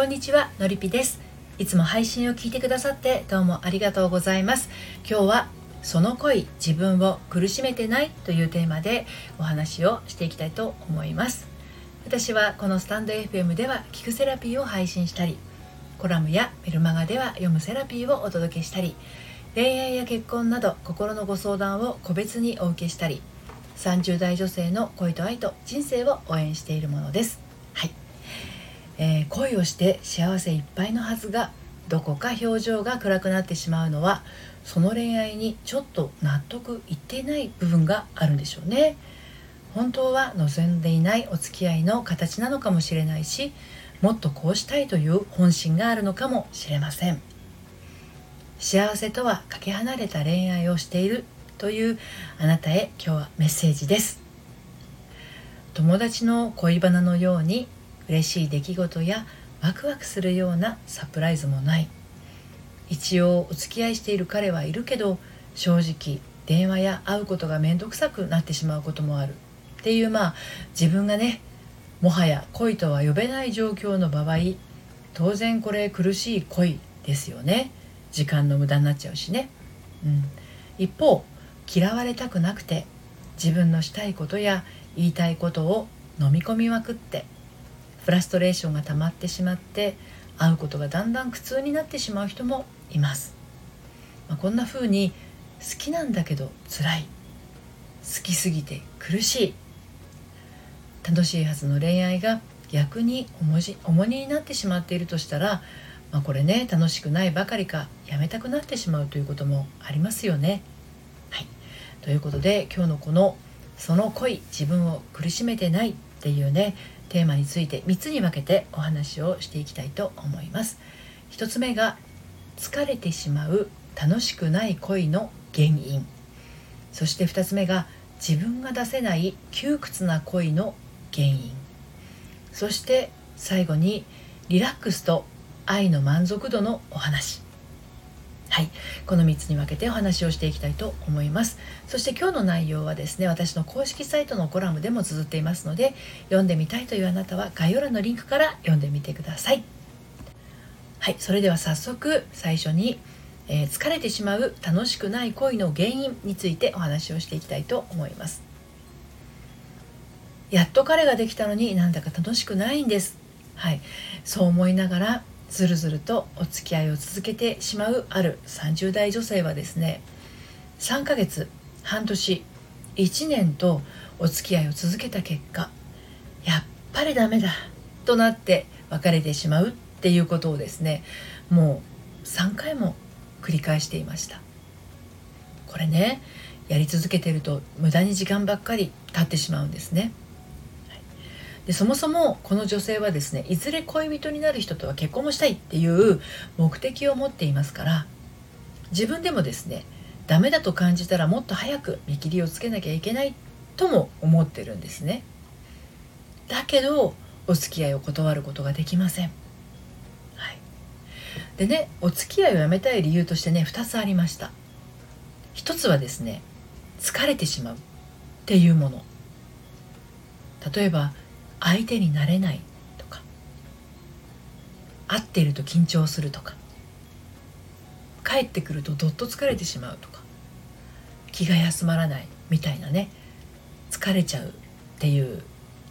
こんにちはのりぴです。いつも配信を聞いてくださってどうもありがとうございます。今日はその恋自分を苦しめてないというテーマでお話をしていきたいと思います。私はこのスタンド FM では聞くセラピーを配信したりコラムやメルマガでは読むセラピーをお届けしたり恋愛や結婚など心のご相談を個別にお受けしたり30代女性の恋と愛と人生を応援しているものです。えー、恋をして幸せいっぱいのはずがどこか表情が暗くなってしまうのはその恋愛にちょっと納得いっていない部分があるんでしょうね。本当は望んでいないお付き合いの形なのかもしれないしもっとこうしたいという本心があるのかもしれません。幸せとはかけ離れた恋愛をしているというあなたへ今日はメッセージです。友達の恋バナのように嬉しい出来事やワクワクするようなサプライズもない。一応お付き合いしている彼はいるけど正直電話や会うことが面倒くさくなってしまうこともある。っていうまあ自分がねもはや恋とは呼べない状況の場合当然これ苦しい恋ですよね。時間の無駄になっちゃうしね、うん、一方嫌われたくなくて自分のしたいことや言いたいことを飲み込みまくってフラストレーションが溜まってしまって会うことがだんだん苦痛になってしまう人もいます、まあ、こんな風に好きなんだけど辛い。好きすぎて苦しい。楽しいはずの恋愛が逆に重じ重荷になってしまっているとしたら、まあ、これね楽しくないばかりかやめたくなってしまうということもありますよね。はい、ということで今日のこの「その恋自分を苦しめてない」っていうねテーマについて3つに分けてお話をしていきたいと思います。1つ目が疲れてしまう楽しくない恋の原因。そして2つ目が自分が出せない窮屈な恋の原因。そして最後にリラックスと愛の満足度のお話。はい、この3つに分けてお話をしていきたいと思います。そして今日の内容はですね私の公式サイトのコラムでも綴っていますので読んでみたいというあなたは概要欄のリンクから読んでみてください。はい。それでは早速最初に、えー、疲れてしまう楽しくない恋の原因についてお話をしていきたいと思います。やっと彼ができたのになんだか楽しくないんです。はい。そう思いながらずるずるとお付き合いを続けてしまうある30代女性はですね3ヶ月半年1年とお付き合いを続けた結果やっぱりダメだとなって別れてしまうっていうことをですねもう3回も繰り返していました。これねやり続けてると無駄に時間ばっかり経ってしまうんですね。でそもそもこの女性はですねいずれ恋人になる人とは結婚もしたいっていう目的を持っていますから自分でもですねダメだと感じたらもっと早く見切りをつけなきゃいけないとも思ってるんですね。だけどお付き合いを断ることができません、はい、でねお付き合いをやめたい理由としてね2つありました。1つはですね疲れてしまうっていうもの。例えば相手になれないとか会っていると緊張するとか帰ってくるとどっと疲れてしまうとか気が休まらないみたいなね疲れちゃうっていう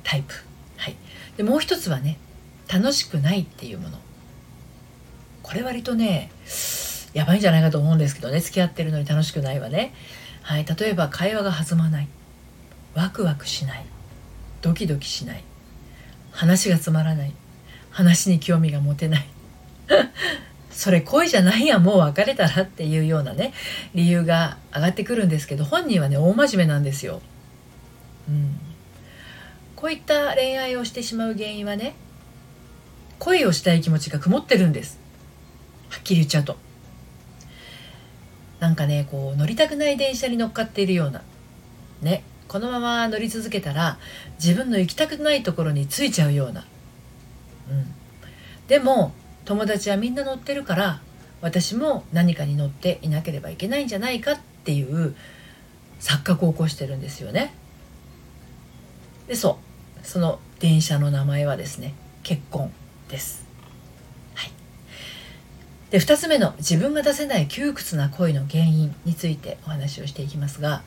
タイプ。はい。でもう一つはね楽しくないっていうもの。これ割とねやばいんじゃないかと思うんですけどね付き合ってるのに楽しくないわね。はい。例えば会話が弾まない。ワクワクしない。ドキドキしない。話がつまらない話に興味が持てない それ恋じゃないやもう別れたらっていうようなね理由が上がってくるんですけど本人はね大真面目なんですよ。うん、こういった恋愛をしてしまう原因はね恋をしたい気持ちが曇ってるんですはっきり言っちゃうと。なんかねこう乗りたくない電車に乗っかっているようなねこのまま乗り続けたら自分の行きたくないところに着いちゃうような、うん、でも友達はみんな乗ってるから私も何かに乗っていなければいけないんじゃないかっていう錯覚を起こしてるんですよね。でそう。その電車の名前はですね結婚です。はい。で2つ目の自分が出せない窮屈な恋の原因についてお話をしていきますが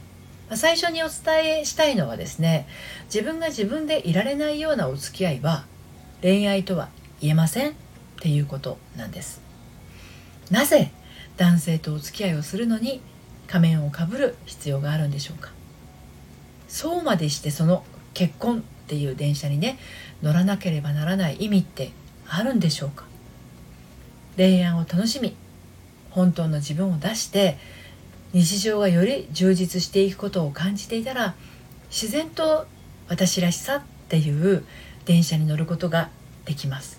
最初にお伝えしたいのはですね自分が自分でいられないようなお付き合いは恋愛とは言えませんっていうことなんです。なぜ男性とお付き合いをするのに仮面をかぶる必要があるんでしょうか。そうまでしてその結婚っていう電車にね乗らなければならない意味ってあるんでしょうか。恋愛を楽しみ本当の自分を出して日常がより充実していくことを感じていたら自然と私らしさっていう電車に乗ることができます。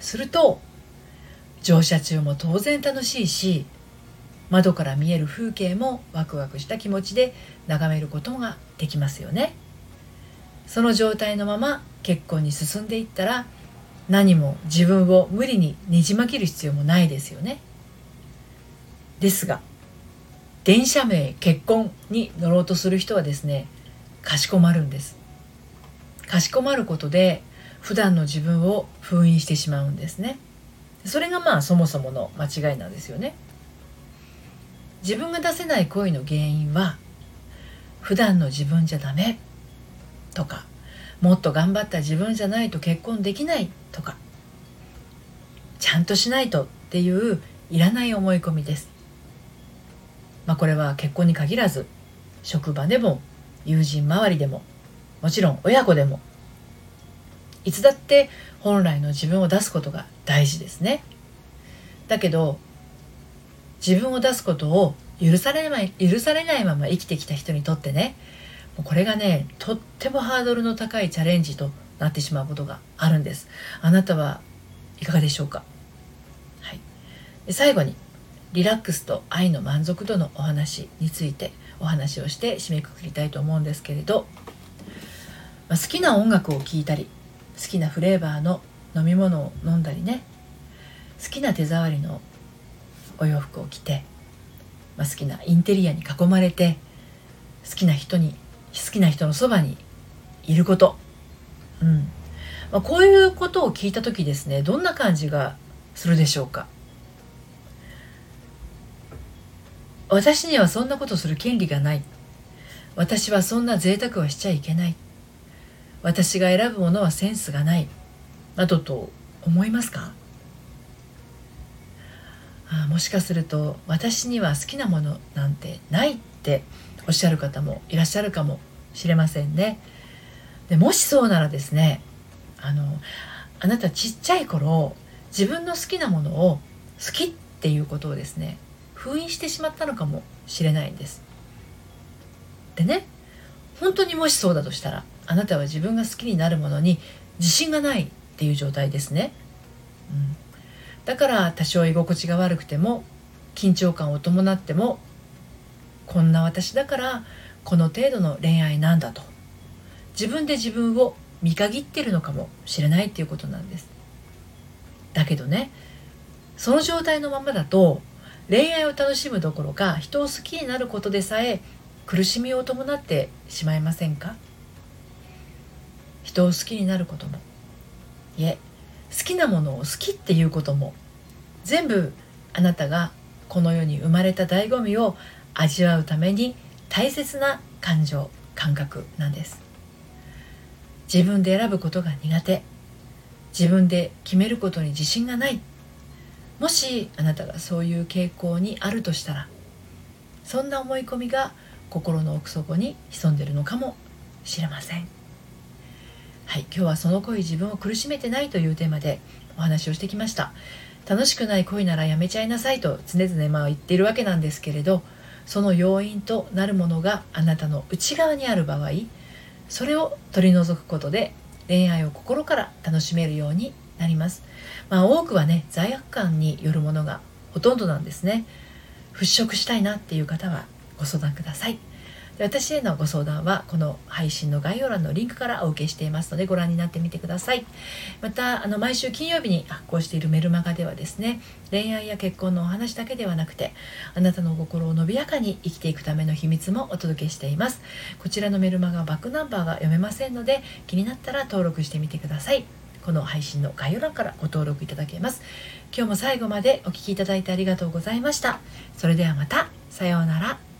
すると乗車中も当然楽しいし窓から見える風景もワクワクした気持ちで眺めることができますよね。その状態のまま結婚に進んでいったら何も自分を無理にねじ曲げる必要もないですよね。ですが電車名結婚に乗ろうとする人はですねかしこまるんです。かしこまることで普段の自分を封印してしまうんですね。それがまあそもそもの間違いなんですよね。自分が出せない恋の原因は普段の自分じゃダメ。とかもっと頑張った自分じゃないと結婚できない。とかちゃんとしないとっていういらない思い込みです。まあ、これは結婚に限らず職場でも友人周りでももちろん親子でもいつだって本来の自分を出すことが大事ですね。だけど自分を出すことを許されない許されないまま生きてきた人にとってねこれがねとってもハードルの高いチャレンジとなってしまうことがあるんです。あなたはいかがでしょうか？はい。最後にリラックスと愛の満足度のお話についてお話をして締めくくりたいと思うんですけれど、まあ、好きな音楽を聴いたり好きなフレーバーの飲み物を飲んだりね好きな手触りのお洋服を着て、まあ、好きなインテリアに囲まれて好きな人に好きな人のそばにいること、うん。まあ、こういうことを聞いた時ですねどんな感じがするでしょうか？私にはそんなことする権利がない。私はそんな贅沢はしちゃいけない。私が選ぶものはセンスがない。などと思いますか？あもしかすると私には好きなものなんてないっておっしゃる方もいらっしゃるかもしれませんね。でもしそうならですねあのあなたちっちゃい頃自分の好きなものを好きっていうことをですね封印してしまったのかもしれないんです。でね本当にもしそうだとしたらあなたは自分が好きになるものに自信がないっていう状態ですね、うん、だから多少居心地が悪くても緊張感を伴ってもこんな私だからこの程度の恋愛なんだと。自分で自分を見限ってるのかもしれないっていうことなんです。だけどねその状態のままだと恋愛を楽しむどころか人を好きになることでさえ苦しみを伴ってしまいませんか？人を好きになることも。いえ好きなものを好きっていうことも。全部あなたがこの世に生まれた醍醐味を味わうために大切な感情感覚なんです。自分で選ぶことが苦手。自分で決めることに自信がない。もしあなたがそういう傾向にあるとしたらそんな思い込みが心の奥底に潜んでるのかもしれません。はい今日はその恋自分を苦しめてないというテーマでお話をしてきました。楽しくない恋ならやめちゃいなさいと常々まあ言っているわけなんですけれどその要因となるものがあなたの内側にある場合それを取り除くことで恋愛を心から楽しめるようになります。まあ、多くはね罪悪感によるものがほとんどなんですね。払拭したいなっていう方はご相談ください。で私へのご相談はこの配信の概要欄のリンクからお受けしていますのでご覧になってみてくださいまたあの毎週金曜日に発行しているメルマガではですね恋愛や結婚のお話だけではなくてあなたの心を伸びやかに生きていくための秘密もお届けしていますこちらのメルマガバックナンバーが読めませんので気になったら登録してみてくださいこの配信の概要欄からご登録いただけます。今日も最後までお聴きいただいてありがとうございました。それではまた。さようなら。